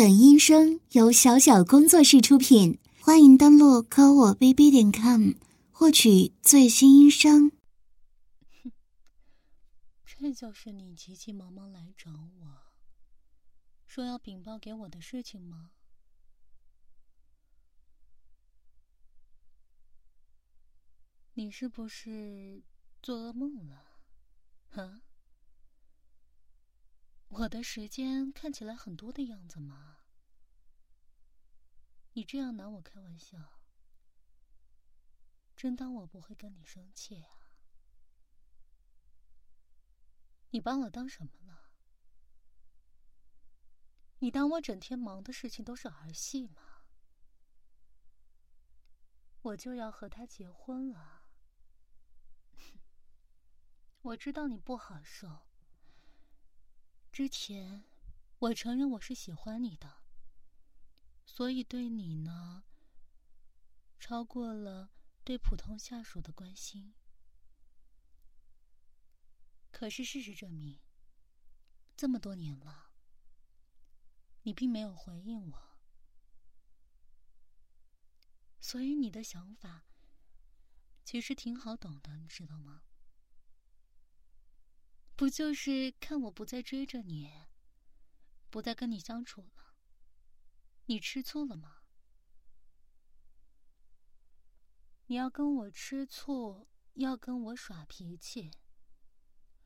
本音声由小小工作室出品，欢迎登录科我 bb 点 com 获取最新音声。哼，这就是你急急忙忙来找我，说要禀报给我的事情吗？你是不是做噩梦了？啊？我的时间看起来很多的样子吗？你这样拿我开玩笑，真当我不会跟你生气啊？你把我当什么了？你当我整天忙的事情都是儿戏吗？我就要和他结婚了，我知道你不好受。之前，我承认我是喜欢你的，所以对你呢，超过了对普通下属的关心。可是事实证明，这么多年了，你并没有回应我，所以你的想法其实挺好懂的，你知道吗？不就是看我不再追着你，不再跟你相处了，你吃醋了吗？你要跟我吃醋，要跟我耍脾气。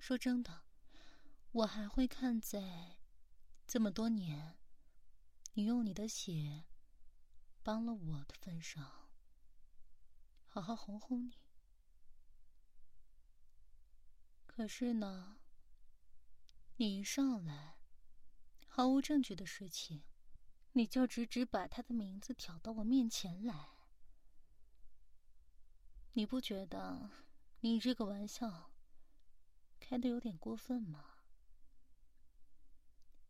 说真的，我还会看在这么多年你用你的血帮了我的份上，好好哄哄你。可是呢？你一上来，毫无证据的事情，你就直直把他的名字挑到我面前来，你不觉得你这个玩笑开的有点过分吗？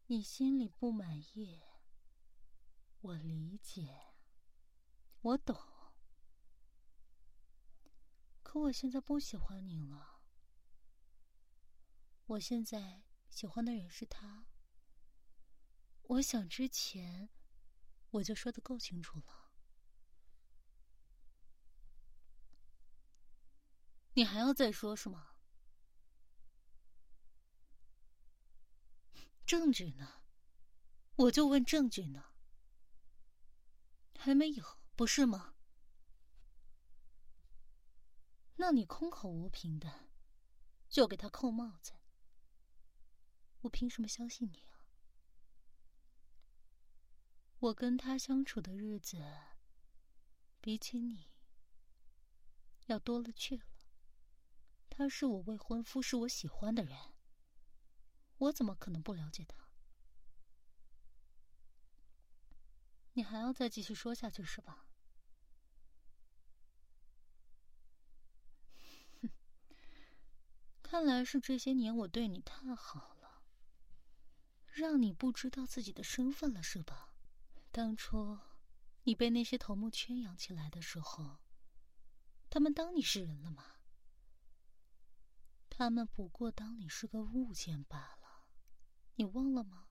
你心里不满意，我理解，我懂，可我现在不喜欢你了，我现在。喜欢的人是他，我想之前我就说的够清楚了，你还要再说是吗？证据呢？我就问证据呢？还没有，不是吗？那你空口无凭的就给他扣帽子？我凭什么相信你啊？我跟他相处的日子，比起你要多了去了。他是我未婚夫，是我喜欢的人，我怎么可能不了解他？你还要再继续说下去是吧？哼，看来是这些年我对你太好。让你不知道自己的身份了是吧？当初你被那些头目圈养起来的时候，他们当你是人了吗？他们不过当你是个物件罢了，你忘了吗？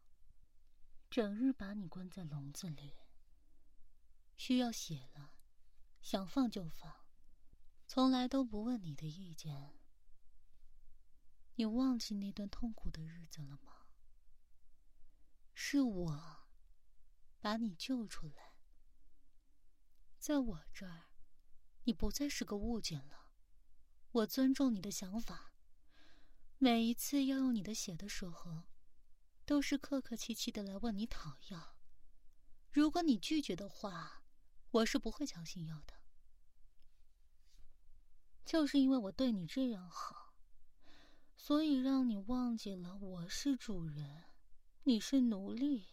整日把你关在笼子里，需要血了，想放就放，从来都不问你的意见。你忘记那段痛苦的日子了吗？是我把你救出来，在我这儿，你不再是个物件了。我尊重你的想法。每一次要用你的血的时候，都是客客气气的来问你讨要。如果你拒绝的话，我是不会强行要的。就是因为我对你这样好，所以让你忘记了我是主人。你是奴隶，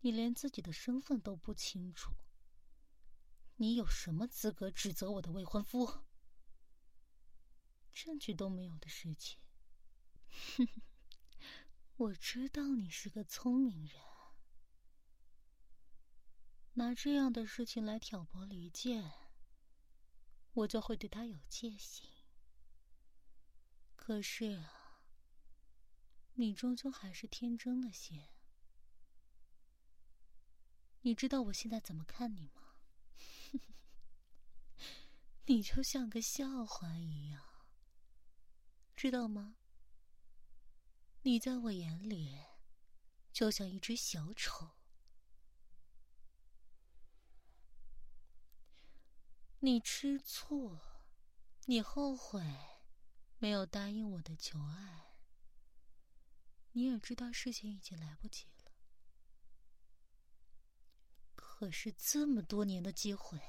你连自己的身份都不清楚，你有什么资格指责我的未婚夫？证据都没有的事情，哼哼，我知道你是个聪明人，拿这样的事情来挑拨离间，我就会对他有戒心。可是。你终究还是天真了些，你知道我现在怎么看你吗？你就像个笑话一样，知道吗？你在我眼里就像一只小丑。你吃醋，你后悔，没有答应我的求爱。你也知道事情已经来不及了。可是这么多年的机会，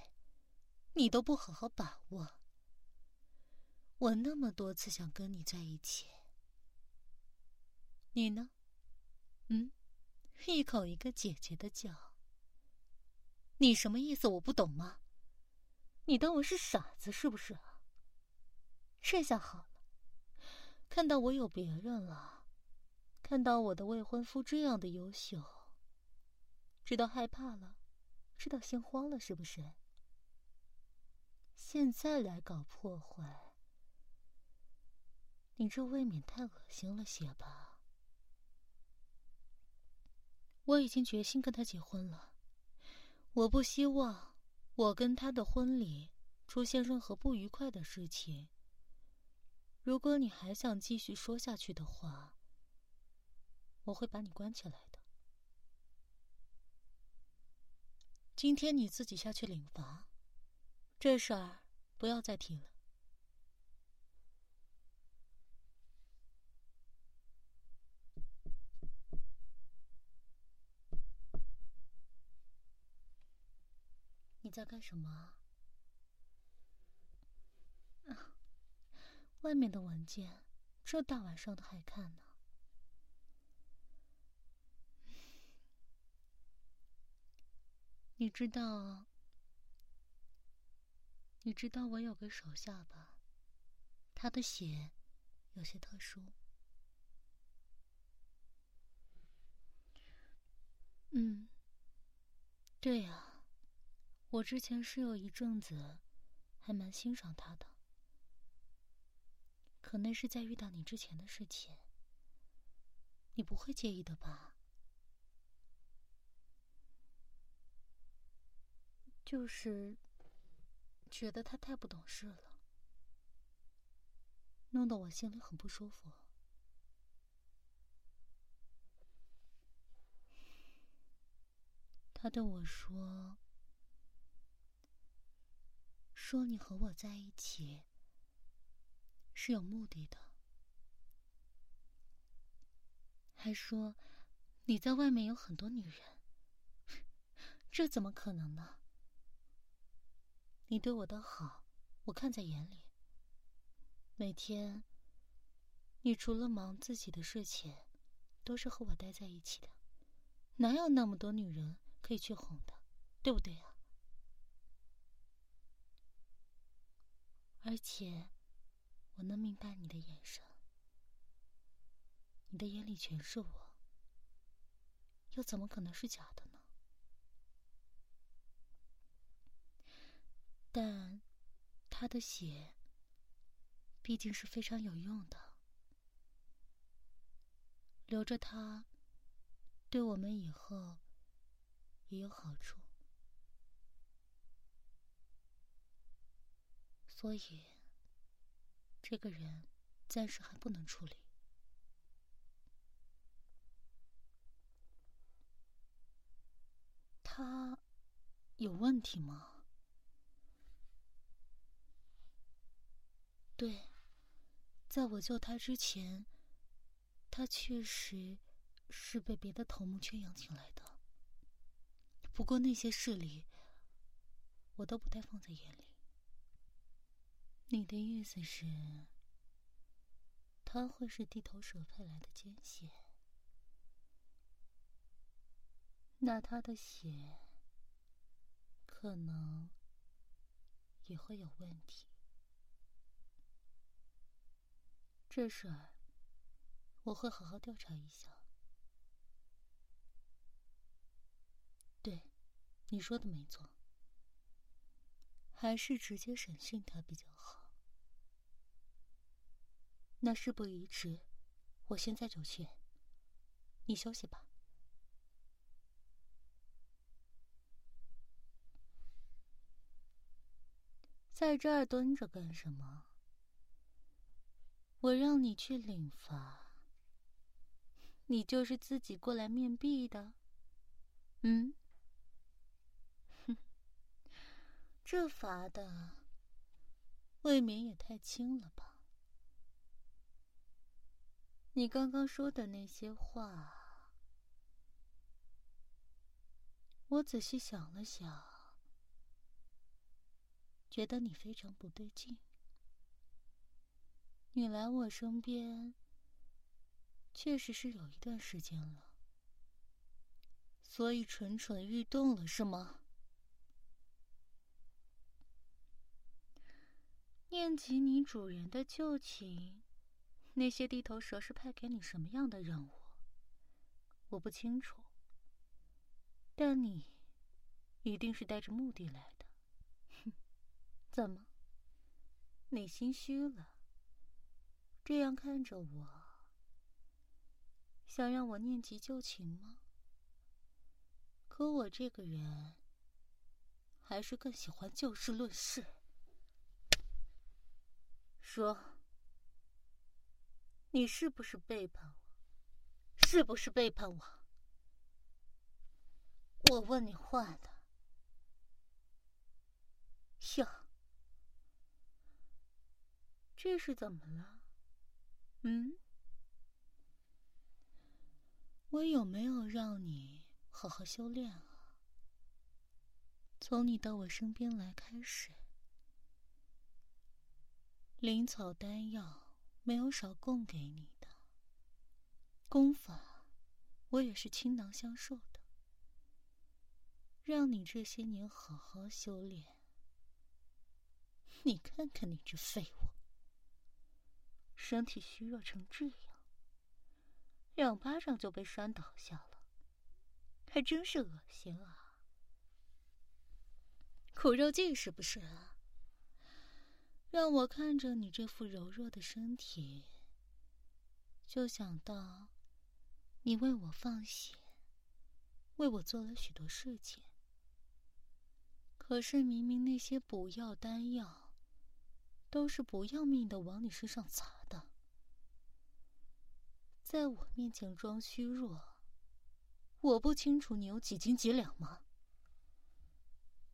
你都不好好把握。我那么多次想跟你在一起，你呢？嗯，一口一个姐姐的叫。你什么意思？我不懂吗？你当我是傻子是不是？这下好了，看到我有别人了，看到我的未婚夫这样的优秀，知道害怕了，知道心慌了是不是？现在来搞破坏，你这未免太恶心了些吧？我已经决心跟他结婚了，我不希望。我跟他的婚礼出现任何不愉快的事情。如果你还想继续说下去的话，我会把你关起来的。今天你自己下去领罚，这事儿不要再提了。你在干什么？啊，外面的文件，这大晚上的还看呢？你知道，你知道我有个手下吧？他的血有些特殊。嗯，对呀。我之前是有一阵子，还蛮欣赏他的，可那是在遇到你之前的事情，你不会介意的吧？就是觉得他太不懂事了，弄得我心里很不舒服。他对我说。说你和我在一起是有目的的，还说你在外面有很多女人，这怎么可能呢？你对我的好，我看在眼里。每天，你除了忙自己的事情，都是和我待在一起的，哪有那么多女人可以去哄的，对不对啊？而且，我能明白你的眼神，你的眼里全是我，又怎么可能是假的呢？但他的血毕竟是非常有用的，留着他，对我们以后也有好处。所以，这个人暂时还不能处理。他有问题吗？对，在我救他之前，他确实是被别的头目圈养起来的。不过那些事里，我都不太放在眼里。你的意思是，他会是地头蛇派来的奸细？那他的血可能也会有问题。这事儿我会好好调查一下。对，你说的没错，还是直接审讯他比较好。那事不宜迟，我现在就去。你休息吧。在这儿蹲着干什么？我让你去领罚，你就是自己过来面壁的？嗯？哼，这罚的未免也太轻了吧？你刚刚说的那些话，我仔细想了想。觉得你非常不对劲。你来我身边，确实是有一段时间了，所以蠢蠢欲动了，是吗？念及你主人的旧情，那些地头蛇是派给你什么样的任务？我不清楚，但你一定是带着目的来的。哼 怎么？你心虚了？这样看着我，想让我念及旧情吗？可我这个人，还是更喜欢就事论事。说，你是不是背叛我？是不是背叛我？我问你话呢。哟。这是怎么了？嗯，我有没有让你好好修炼啊？从你到我身边来开始，灵草丹药没有少供给你的，功法我也是倾囊相授的，让你这些年好好修炼。你看看你这废物！身体虚弱成这样，两巴掌就被扇倒下了，还真是恶心啊！苦肉计是不是？让我看着你这副柔弱的身体，就想到你为我放血，为我做了许多事情。可是明明那些补药丹药，都是不要命的往你身上砸的。在我面前装虚弱，我不清楚你有几斤几两吗？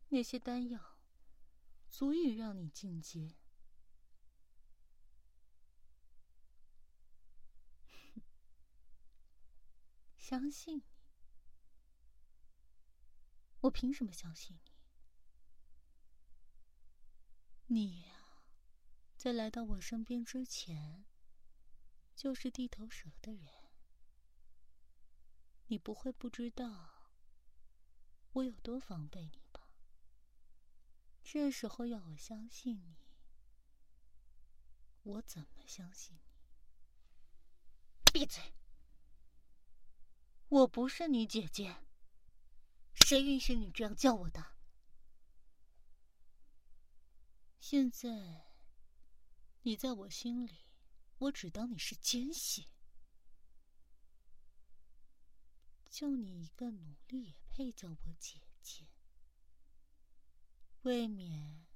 那些丹药足以让你进阶。相信你？我凭什么相信你？你，在来到我身边之前。就是地头蛇的人，你不会不知道我有多防备你吧？这时候要我相信你，我怎么相信你？闭嘴！我不是你姐姐，谁允许你这样叫我的？现在，你在我心里。我只当你是奸细，就你一个奴隶也配叫我姐姐？未免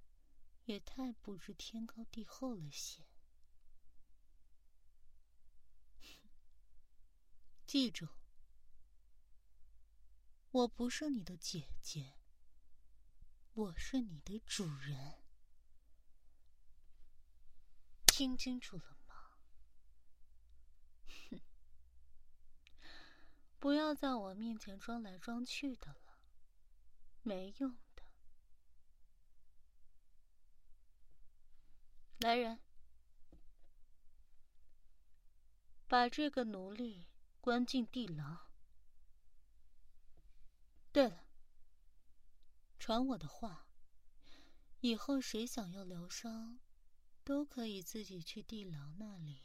也太不知天高地厚了些。记住，我不是你的姐姐，我是你的主人，听清楚了吗？哼不要在我面前装来装去的了，没用的。来人，把这个奴隶关进地牢。对了，传我的话，以后谁想要疗伤，都可以自己去地牢那里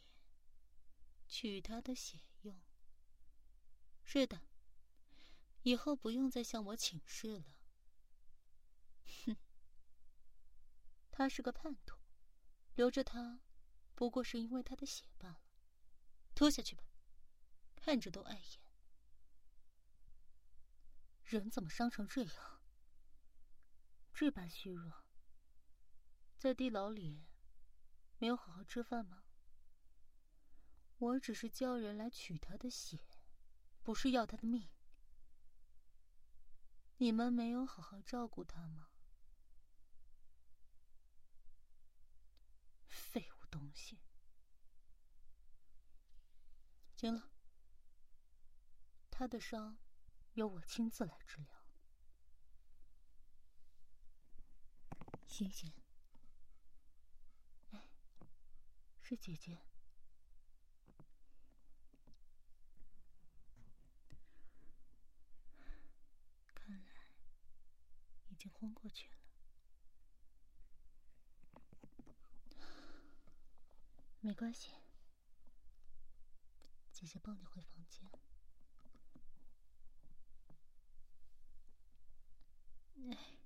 取他的血用。是的，以后不用再向我请示了。哼，他是个叛徒，留着他，不过是因为他的血罢了。拖下去吧，看着都碍眼。人怎么伤成这样？这般虚弱，在地牢里，没有好好吃饭吗？我只是叫人来取他的血，不是要他的命。你们没有好好照顾他吗？废物东西！行了，他的伤由我亲自来治疗。欣欣，哎，是姐姐。看来已经昏过去了。没关系，姐姐抱你回房间。哎。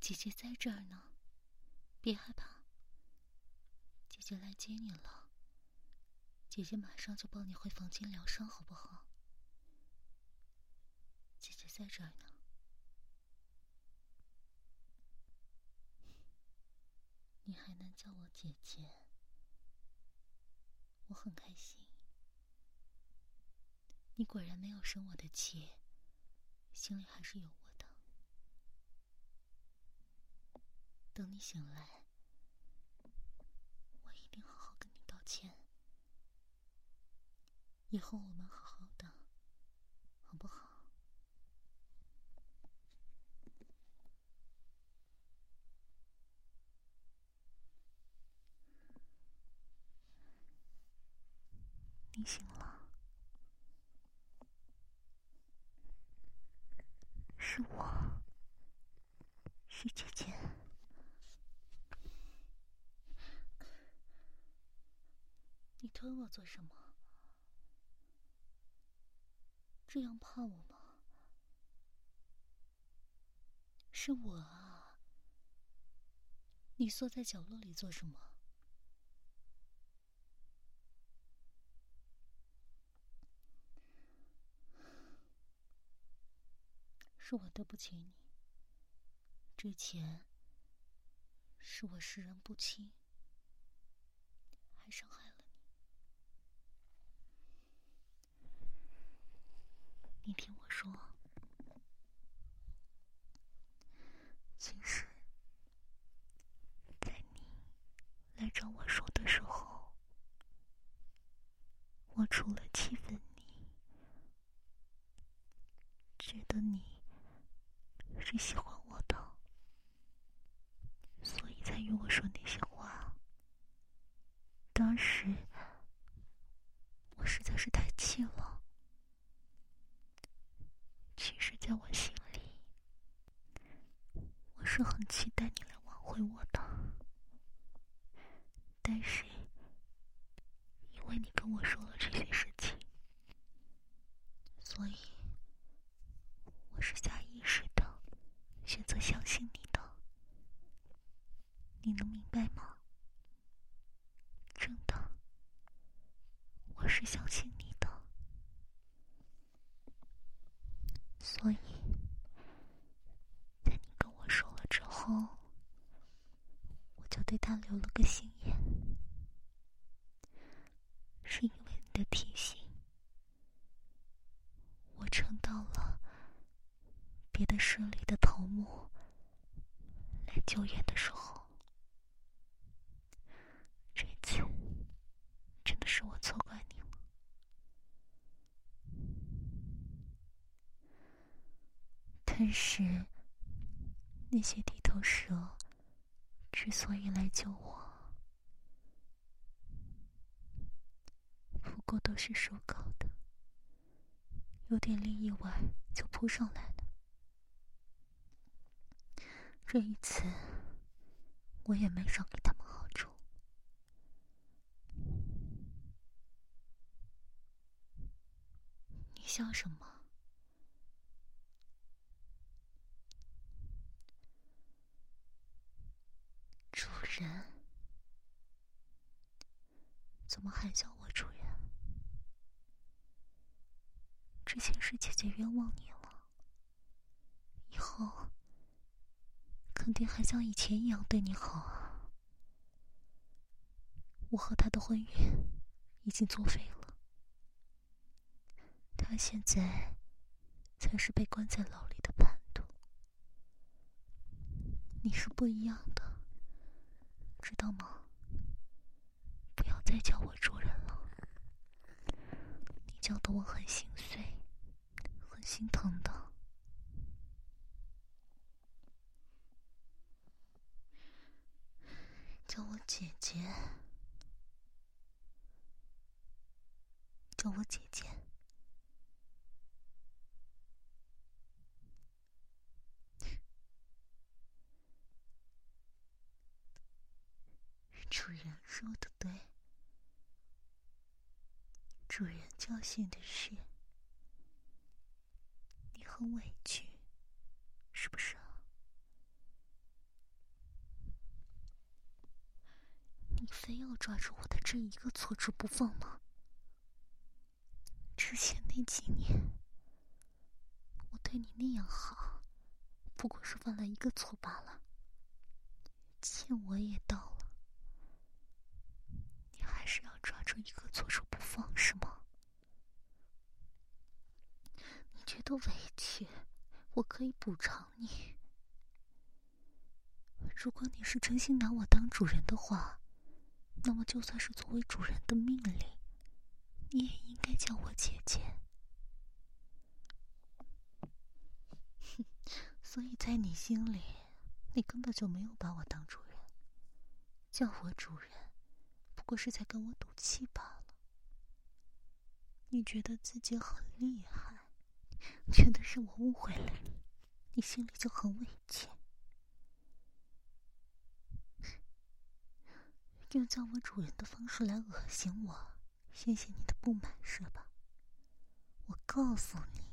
姐姐在这儿呢，别害怕。姐姐来接你了。姐姐马上就抱你回房间疗伤，好不好？姐姐在这儿呢。你还能叫我姐姐，我很开心。你果然没有生我的气，心里还是有我的。等你醒来，我一定好钱。以后我们好好的，好不好？你醒了，是我，是姐姐。做什么？这样怕我吗？是我啊！你缩在角落里做什么？是我对不起你。之前是我识人不清，还伤害了。你听我说，其实，在你来找我说的时候，我除了气愤你，觉得你是喜欢我的，所以才与我说那些话。当时，我实在是太气了。其实，在我心里，我是很期待你来挽回我的。但是，因为你跟我说了这些事情，所以我是下意识的选择相信你的。你能明白吗？真的，我是相信你。所以，在你跟我说了之后，我就对他留了个心眼。是因为你的提醒，我撑到了别的势力的头目来救援的时候，这次真的是我错怪你了。但是，那些地头蛇之所以来救我，不过都是说搞的，有点利益外就扑上来了。这一次，我也没少给他们好处。你笑什么？主人怎么还叫我主人？之前是姐姐冤枉你了，以后可肯定还像以前一样对你好啊。我和他的婚约已经作废了，他现在才是被关在牢里的叛徒。你是不一样的，知道吗？不要再叫我主人了，你叫的我很心碎，很心疼的。叫我姐姐，叫我姐姐。主人说的对，主人教训的是，你很委屈，是不是？你非要抓住我的这一个错处不放吗？之前那几年，我对你那样好，不过是犯了一个错罢了。欠我也到了，你还是要抓住一个错处不放是吗？你觉得委屈，我可以补偿你。如果你是真心拿我当主人的话。那么，就算是作为主人的命令，你也应该叫我姐姐。哼 所以在你心里，你根本就没有把我当主人，叫我主人，不过是在跟我赌气罢了。你觉得自己很厉害，觉得是我误会了你，你心里就很委屈。用叫我主人的方式来恶心我，谢谢你的不满是吧？我告诉你，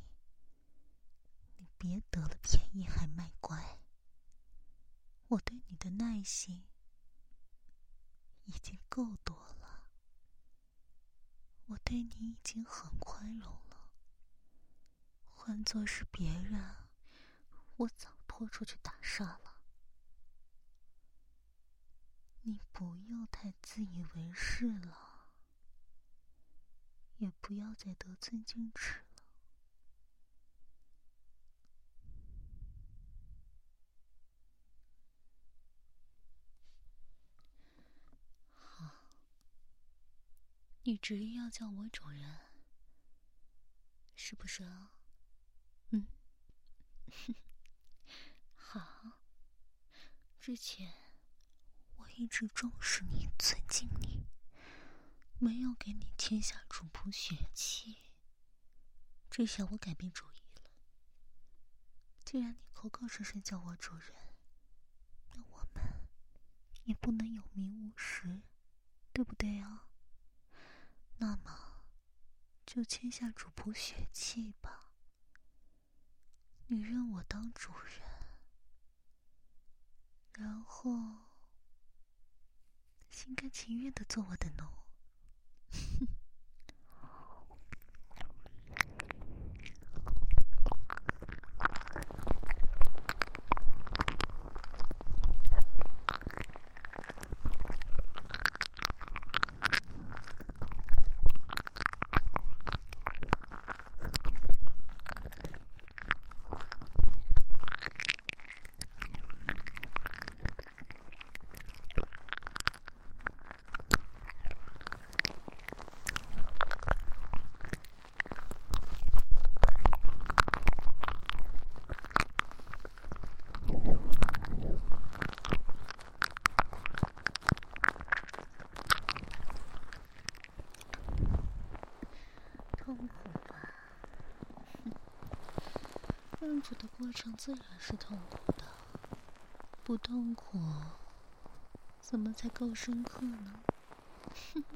你别得了便宜还卖乖。我对你的耐心已经够多了，我对你已经很宽容了。换做是别人，我早拖出去打杀了。你不要太自以为是了，也不要再得寸进尺了。好，你执意要叫我主人，是不是啊？嗯，好，之前。一直重视你，尊敬你，没有给你签下主仆血气。这下我改变主意了。既然你口口声声叫我主人，那我们也不能有名无实，对不对啊？那么，就签下主仆血气吧。你认我当主人，然后。心甘情愿的做我的奴。痛苦的过程自然是痛苦的，不痛苦怎么才够深刻呢？哼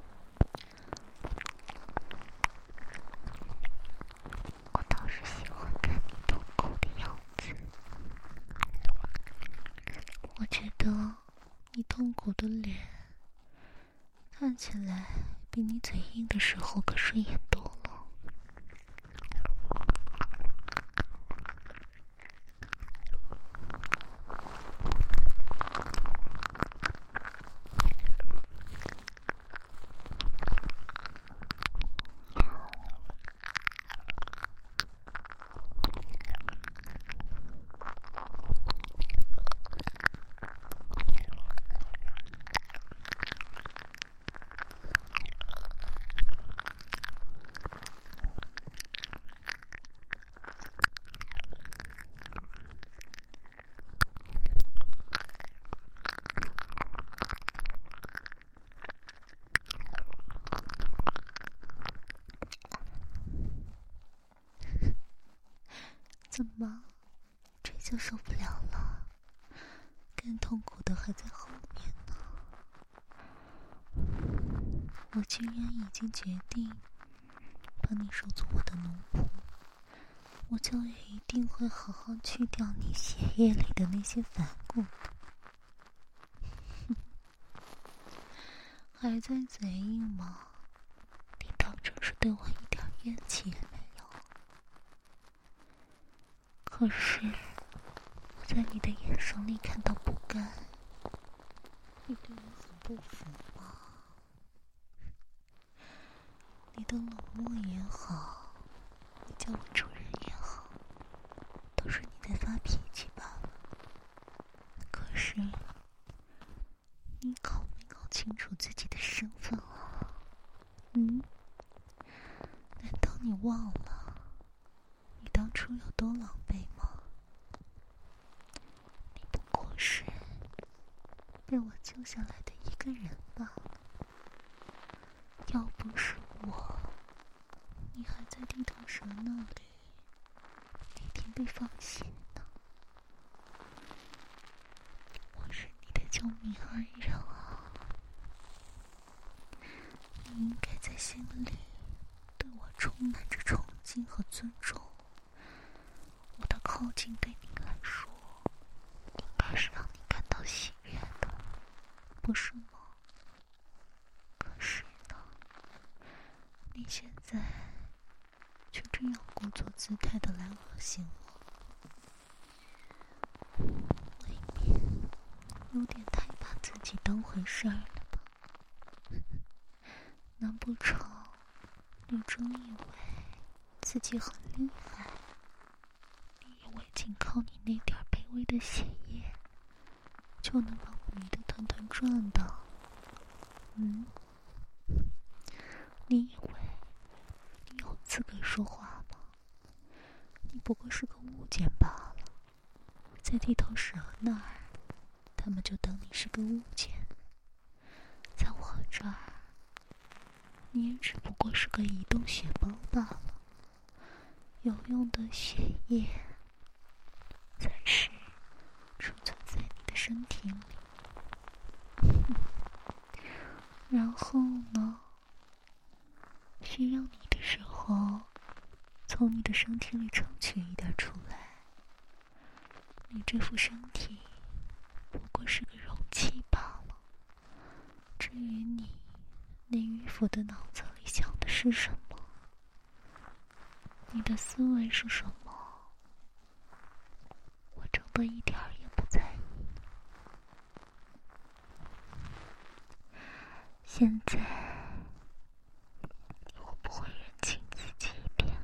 我倒是喜欢看你痛苦的样子，我觉得你痛苦的脸看起来比你嘴硬的时候可顺眼多了。怎么，这就受不了了？更痛苦的还在后面呢。我竟然已经决定把你收做我的奴仆，我就一定会好好去掉你血液里的那些反骨。还在嘴硬吗？你当真是对我一点怨气也没有？可是我在你的眼神里看到不甘，你对我很不服吗？你的冷漠也好，你叫我主人也好，都是你在发脾气罢了。可是你搞没搞清楚自己的身份啊？嗯？难道你忘了你当初有多狼狈吗？你不过是被我救下来的一个人吧了。要不是我，你还在地头蛇那里，哪天被放血呢？我是你的救命恩人啊！你应该在心里对我充满着崇敬和尊重。我的靠近对你来说，应该是让你感到喜悦的，不是吗？可是呢，你现在却这样故作姿态的来恶心我，未免有点太把自己当回事儿了吧？难不成你真以为自己很厉害？你以为仅靠你那点卑微的心液，就能把我迷得团团转的？嗯？你以为你有资格说话吗？你不过是个物件罢了，在地头蛇那儿，他们就当你是个物件；在我这儿，你也只不过是个移动血包罢了。有用的血液暂时储存在你的身体里，然后呢？需要你的时候，从你的身体里抽取一点出来。你这副身体不过是个容器罢了。至于你那迂腐的脑子里想的是什么，你的思维是什么，我真的一点儿也不在意。现在。我不会认清自己一遍了。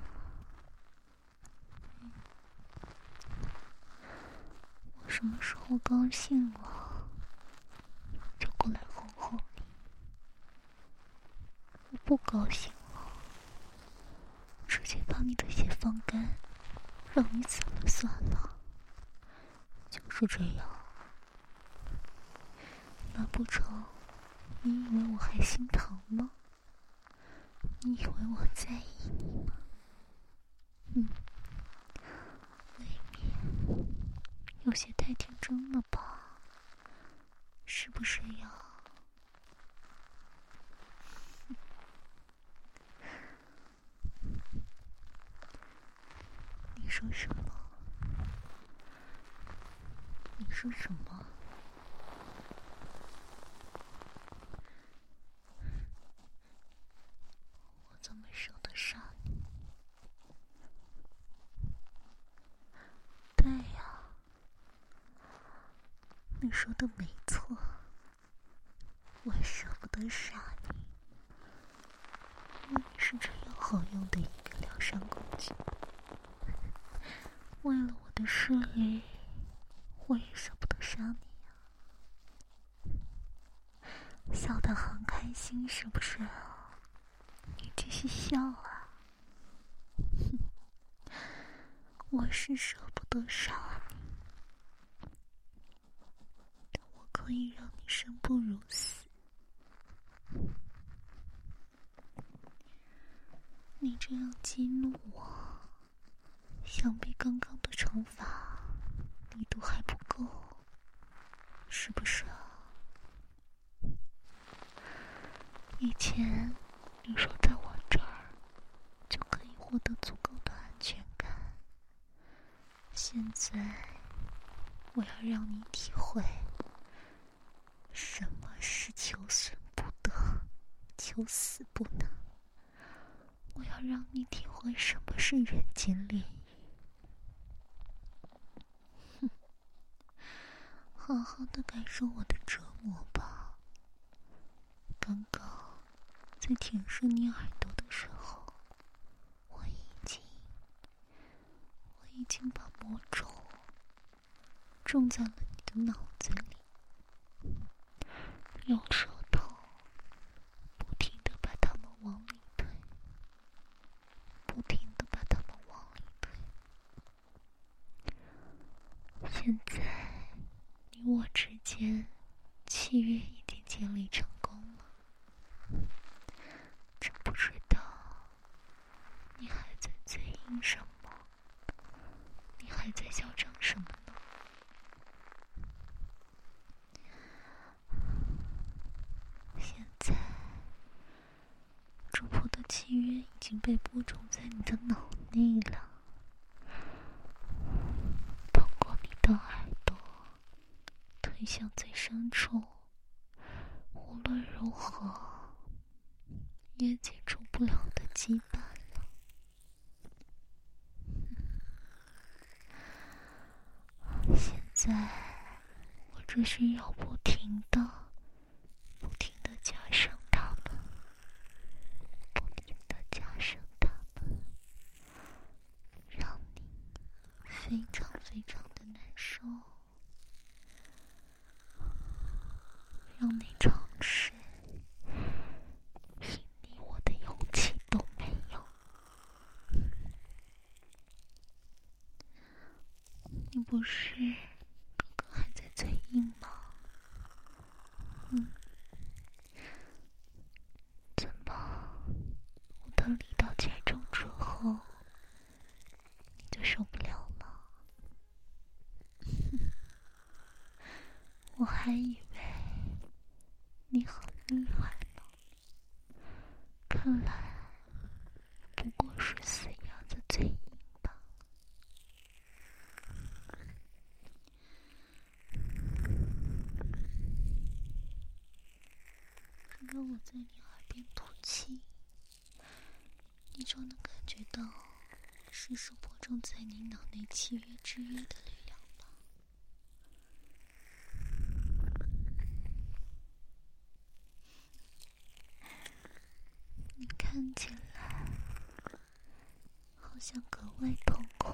我什么时候高兴了，就过来哄哄你；我不高兴了，直接把你的血放干，让你死了算了。就是这样。难不成你以为我还心疼吗？你以为我在意你吗？嗯，未免有些太天真了吧？是不是呀？你说什么？你说什么？我怎么舍得杀你？对呀，你说的没错，我舍不得杀你，你是这样好用的一个疗伤工具。为了我的事业，我也舍不得杀你呀。笑得很开心，是不是？你继续笑啊！哼，我是舍不得杀你，但我可以让你生不如死。你这样激怒我，想必刚刚的惩罚力度还不够，是不是啊？以前你说在我这儿就可以获得足够的安全感，现在我要让你体会什么是求损不得，求死不能。我要让你体会什么是人间炼狱。哼，好好的感受我的折磨吧。刚刚在舔舐你耳朵的时候，我已经，我已经把魔咒种在了你的脑子里，用舌头不停的把它们往里。不停的把他们往里推。现在你我之间契约已经建立成功了，真不知道你还在嘴硬什么？你还在嚣张什么呢？现在。主仆的契约已经被播种在你的脑内了，通过你的耳朵推向最深处，无论如何也解除不了的羁绊了。现在我只需要不停的、不停的加上。非常非常的难受，让你尝试，连你我的勇气都没有。你不是刚刚还在嘴硬吗？嗯，怎么我的力道减重之后，你就受不了？我还以为你很厉害呢，看来不过是死鸭子嘴硬罢了。在你耳边吐气，你就能感觉到是手播种在你脑内契约之约的力量。看起来好像格外痛苦。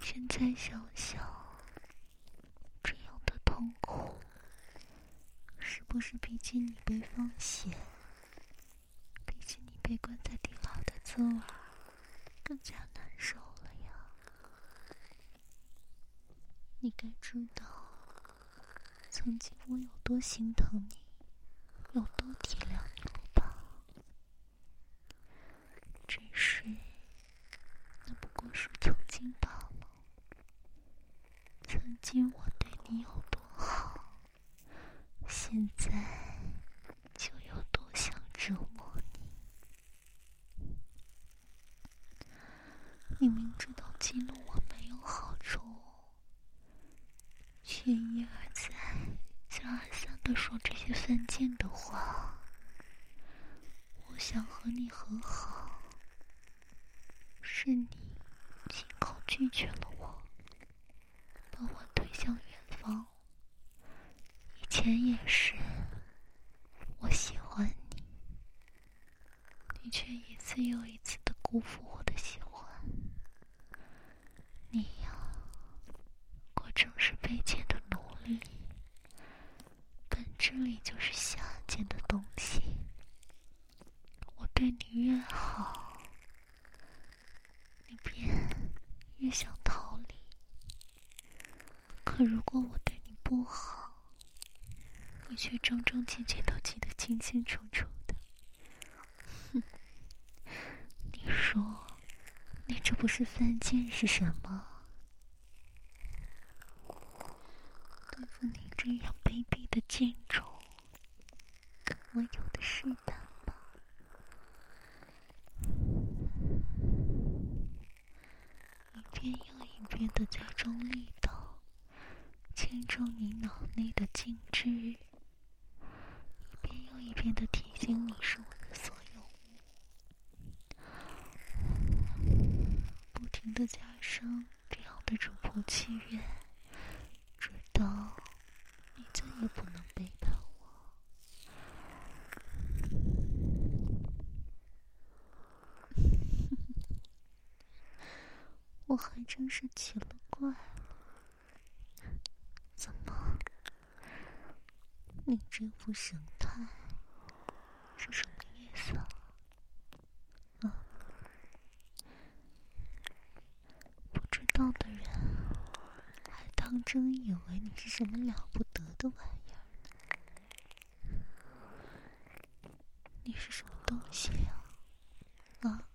现在想想，这样的痛苦，是比起你被放血，比起你被关在地牢的滋味更加难受了呀？你该知道，曾经我有多心疼你。有多体谅你了吧？只是，那不过是曾经罢了。曾经我对你有多好，现在就有多想折磨你。你明知道激怒我没有好处，却一而再。再而三的说这些犯贱的话，我想和你和好，是你亲口拒绝了我，把我推向远方。以前也是，我喜欢你，你却一次又一次的辜负我的喜欢。你呀，果真是卑贱的奴隶。这里就是下贱的东西。我对你越好，你便越想逃离。可如果我对你不好，你却桩桩件件都记得清清楚楚的。哼，你说，你这不是犯贱是什么？对付你这样卑鄙的贱种，我有的是胆吧？一遍又一遍的加重力道，牵住你脑内的静止，一遍又一遍的提醒你是我的所有物，不停的加深这样的主仆契约，直到你再也不能背叛我。我还真是奇了怪了，怎么，你这副神态是什么意思啊？啊，不知道的人还当真以为你是什么了不得的玩意儿？你是什么东西呀？啊？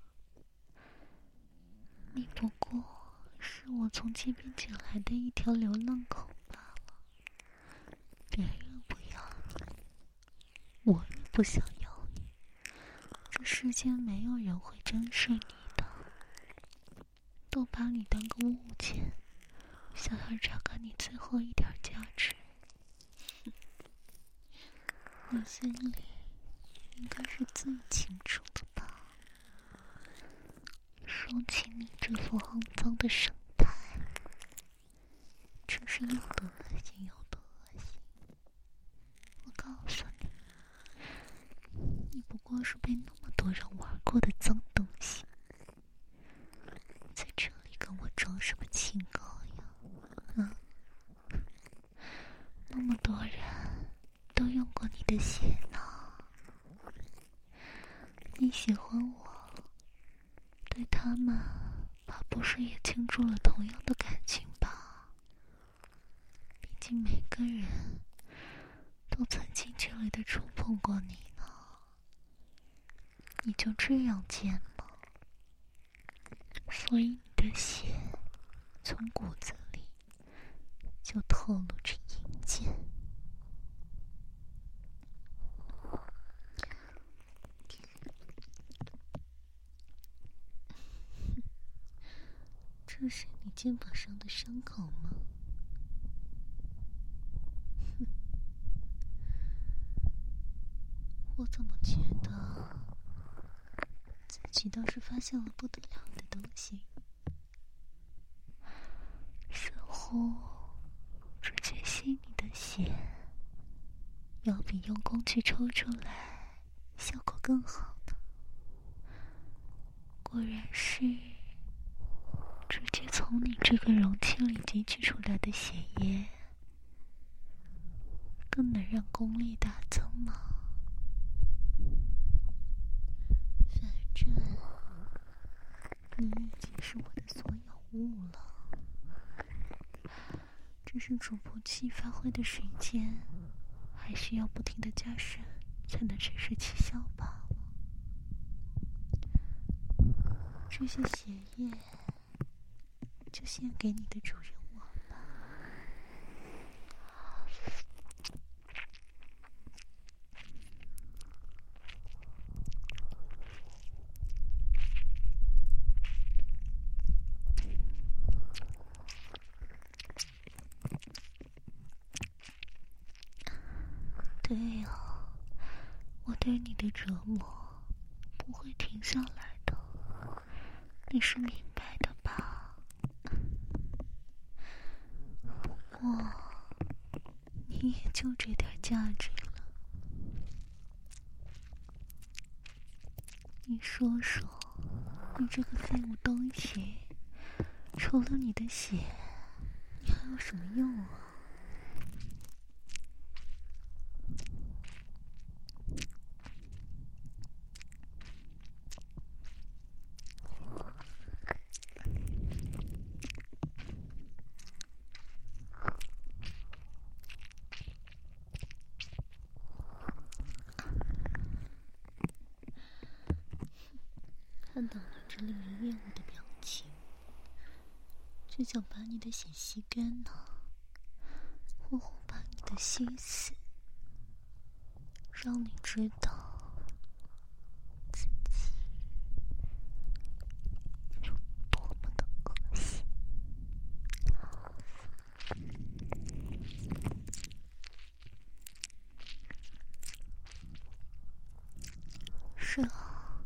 你不过是我从街边捡来的一条流浪狗罢了。别人不要你，我也不想要你。这世间没有人会珍视你的，都把你当个物件，想要榨干你最后一点价值。我心里应该是自己楚的吧？说起你这副肮脏的神态，真是又得恶心又得恶心。我告诉你，你不过是被那么多人玩过的脏东西，在这里跟我装什么清高呀？啊？那么多人都用过你的血呢，你喜欢我？对他们，怕不是也倾注了同样的感情吧？毕竟每个人都曾近距离的触碰过你呢，你就肩膀？所以你的血从骨子里就透露着阴间。这是你肩膀上的伤口吗？哼，我怎么觉得自你倒是发现了不得了的东西？似乎直接吸你的血，要比用工具抽出来效果更好呢。果然是。直接从你这个容器里汲取出来的血液，更能让功力大增吗？反正你已经是我的所有物了，只是主仆器发挥的时间，还需要不停的加深，才能产生奇效吧。这些血液。就献给你的主人我吧。对呀，我对你的折磨不会停下来的，你是明白的吧？不过，你也就这点价值了。你说说，你这个废物东西，除了你的血，你还有什么用啊？的血吸干呢，我会把你的心思，让你知道。是啊，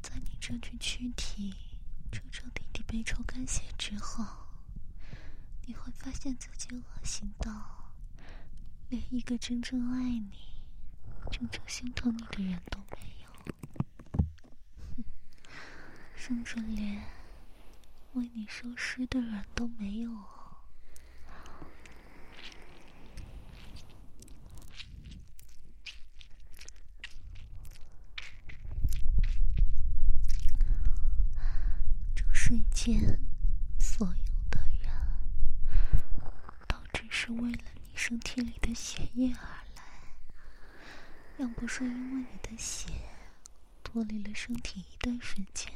在你这具躯体彻彻底底被抽干血之后，发现自己恶心到连一个真正爱你、真正心疼你的人都没有，甚至连为你收尸的人都没有间所有的人，都只是为了你身体里的血液而来。要不是因为你的血脱离了身体一段时间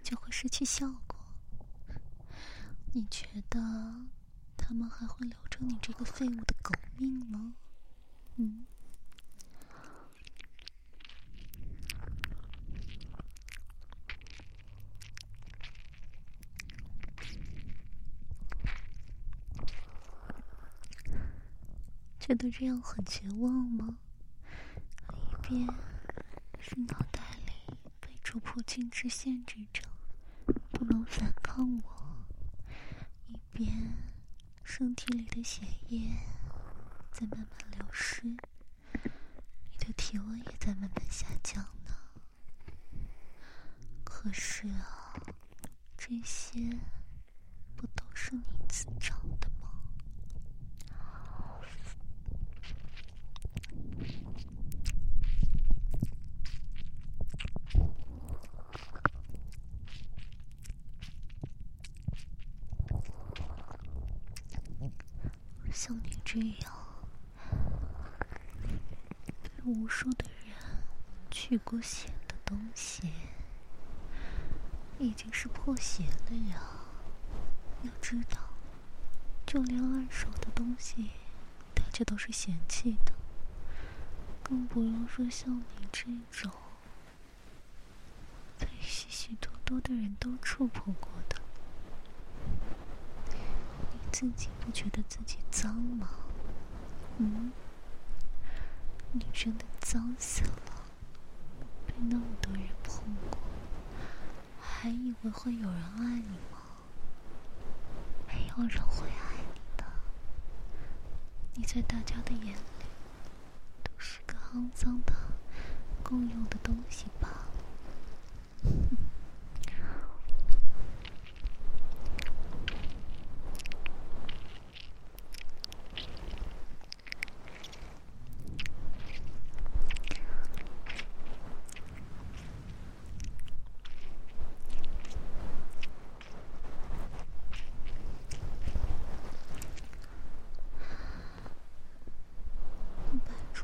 就会失去效果，你觉得他们还会留着你这个废物的狗命吗？嗯？觉得这样很绝望吗？一边是脑袋被主仆禁制限制着，不能反抗我；一边身体里的血液在慢慢流失，你的体温也在慢慢下降呢。可是啊，这些不都是你自找的？像你这样被无数的人取过血的东西，已经是破鞋了呀！要知道，就连二手的东西，大家都是嫌弃的，更不用说像你这种被许许多多的人都触碰过的。你自己不觉得自己脏吗？嗯，你真的脏死了，被那么多人碰过，还以为会有人爱你吗？没有人会爱你的，你在大家的眼里都是个肮脏的共用的东西吧了。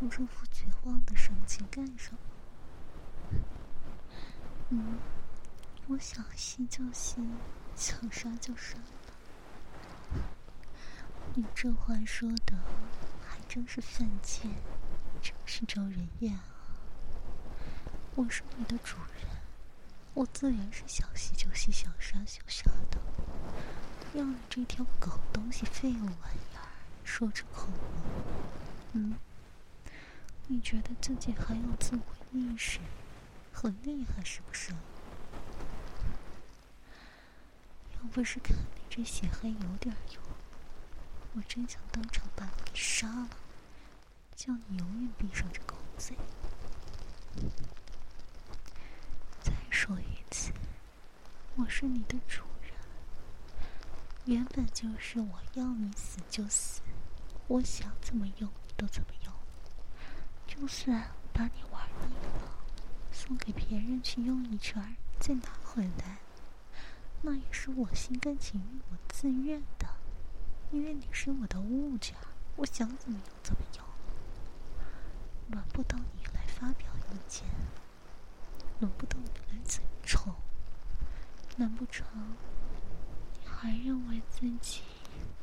这副绝望的神情干什么？嗯，我想吸就吸，想杀就杀你这话说的还真是犯贱，真是招人厌啊！我是你的主人，我自然是想吸就吸，想杀就杀的。要你这条狗东西、废物玩意儿说出口吗？嗯？你觉得自己还有自我意识，很厉害是不是？要不是看你这血还有点用，我真想当场把你给杀了，叫你永远闭上这狗嘴。再说一次，我是你的主人，原本就是我要你死就死，我想怎么用都怎么用。就算把你玩腻了，送给别人去用一圈，再拿回来，那也是我心甘情愿、我自愿的，因为你是我的物件，我想怎么用怎么用，轮不到你来发表意见。轮不到你来嘴臭。难不成你还认为自己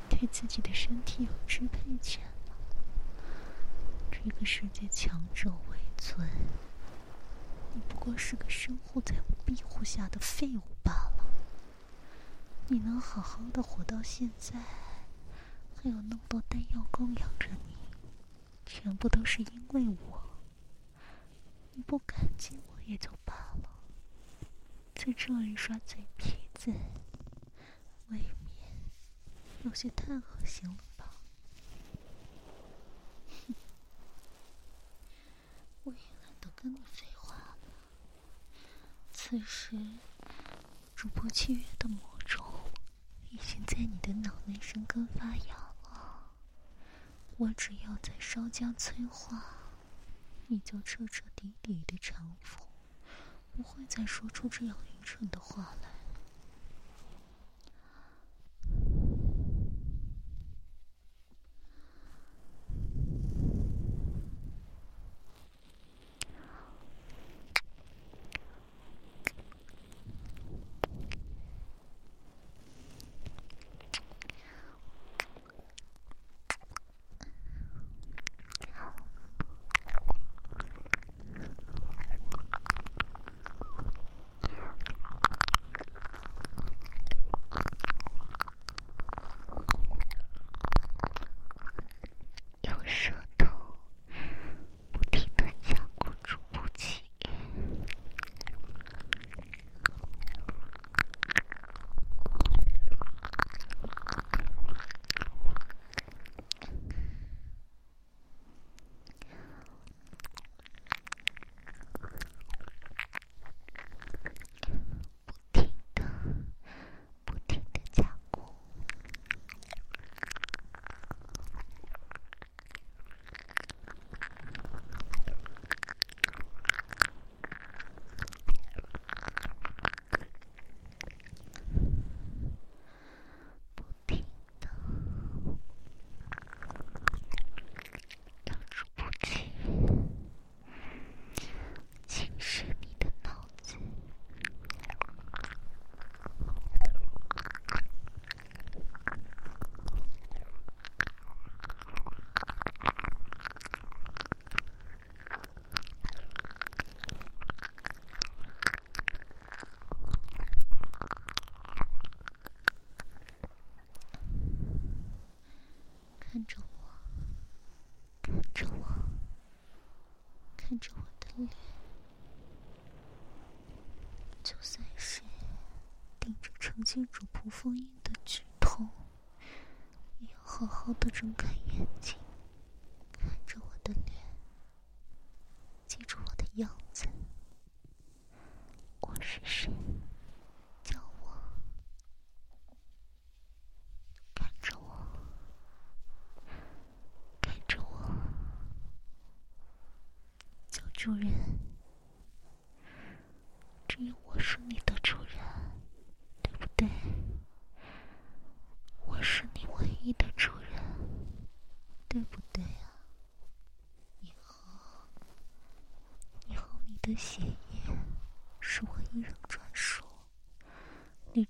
对自己的身体有支配权？这个世界强者为尊，你不过是个生活在庇护下的废物罢了。你能好好的活到现在，还有那么多丹药供养着你，全部都是因为我。你不感激我也就罢了，在这里耍嘴皮子，未免有些太恶心了吧？哼，我也懒得跟你废话了。此时，主播契约的魔咒已经在你的脑内生根发芽了，我只要再稍加催化。你就彻彻底底的臣服，不会再说出这样愚蠢的话来。看着我，看着我，看着我的脸，就算是顶着成亲主仆封印的剧痛，也要好好的睁开眼睛，看着我的脸，记住我的样子。我是谁？主人，只有我是你的主人，对不对？我是你唯一的主人，对不对啊？以后，以后你的血液